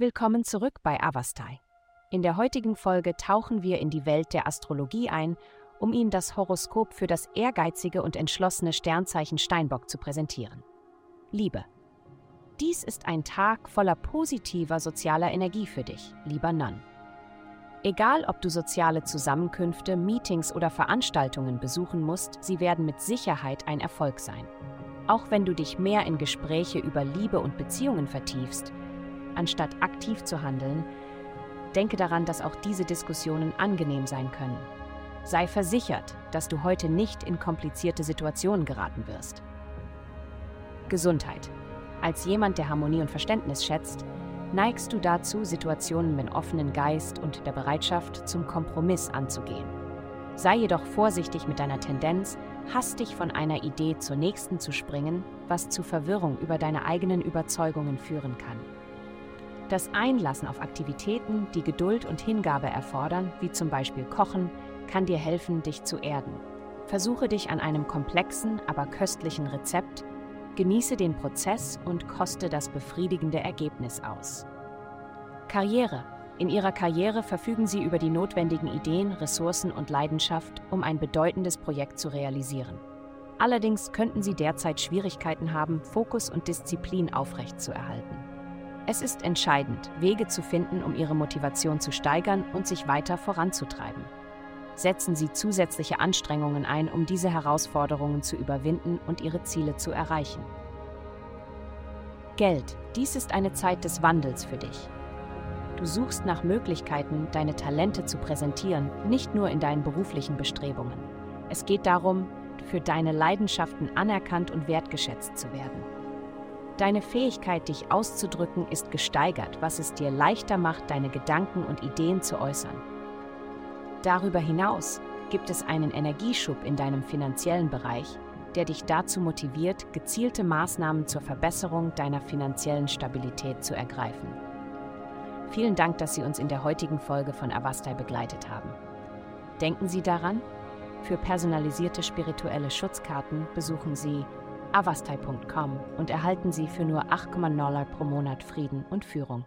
Willkommen zurück bei Avastai. In der heutigen Folge tauchen wir in die Welt der Astrologie ein, um Ihnen das Horoskop für das ehrgeizige und entschlossene Sternzeichen Steinbock zu präsentieren. Liebe. Dies ist ein Tag voller positiver sozialer Energie für dich, lieber Nan. Egal, ob du soziale Zusammenkünfte, Meetings oder Veranstaltungen besuchen musst, sie werden mit Sicherheit ein Erfolg sein. Auch wenn du dich mehr in Gespräche über Liebe und Beziehungen vertiefst, anstatt aktiv zu handeln, denke daran, dass auch diese Diskussionen angenehm sein können. Sei versichert, dass du heute nicht in komplizierte Situationen geraten wirst. Gesundheit. Als jemand, der Harmonie und Verständnis schätzt, neigst du dazu, Situationen mit offenen Geist und der Bereitschaft zum Kompromiss anzugehen. Sei jedoch vorsichtig mit deiner Tendenz, hastig von einer Idee zur nächsten zu springen, was zu Verwirrung über deine eigenen Überzeugungen führen kann. Das Einlassen auf Aktivitäten, die Geduld und Hingabe erfordern, wie zum Beispiel Kochen, kann dir helfen, dich zu erden. Versuche dich an einem komplexen, aber köstlichen Rezept Genieße den Prozess und koste das befriedigende Ergebnis aus. Karriere. In Ihrer Karriere verfügen Sie über die notwendigen Ideen, Ressourcen und Leidenschaft, um ein bedeutendes Projekt zu realisieren. Allerdings könnten Sie derzeit Schwierigkeiten haben, Fokus und Disziplin aufrechtzuerhalten. Es ist entscheidend, Wege zu finden, um Ihre Motivation zu steigern und sich weiter voranzutreiben setzen Sie zusätzliche Anstrengungen ein, um diese Herausforderungen zu überwinden und Ihre Ziele zu erreichen. Geld. Dies ist eine Zeit des Wandels für dich. Du suchst nach Möglichkeiten, deine Talente zu präsentieren, nicht nur in deinen beruflichen Bestrebungen. Es geht darum, für deine Leidenschaften anerkannt und wertgeschätzt zu werden. Deine Fähigkeit, dich auszudrücken, ist gesteigert, was es dir leichter macht, deine Gedanken und Ideen zu äußern. Darüber hinaus gibt es einen Energieschub in deinem finanziellen Bereich, der dich dazu motiviert, gezielte Maßnahmen zur Verbesserung deiner finanziellen Stabilität zu ergreifen. Vielen Dank, dass Sie uns in der heutigen Folge von Avastai begleitet haben. Denken Sie daran, für personalisierte spirituelle Schutzkarten besuchen Sie avastai.com und erhalten Sie für nur 8,9 pro Monat Frieden und Führung.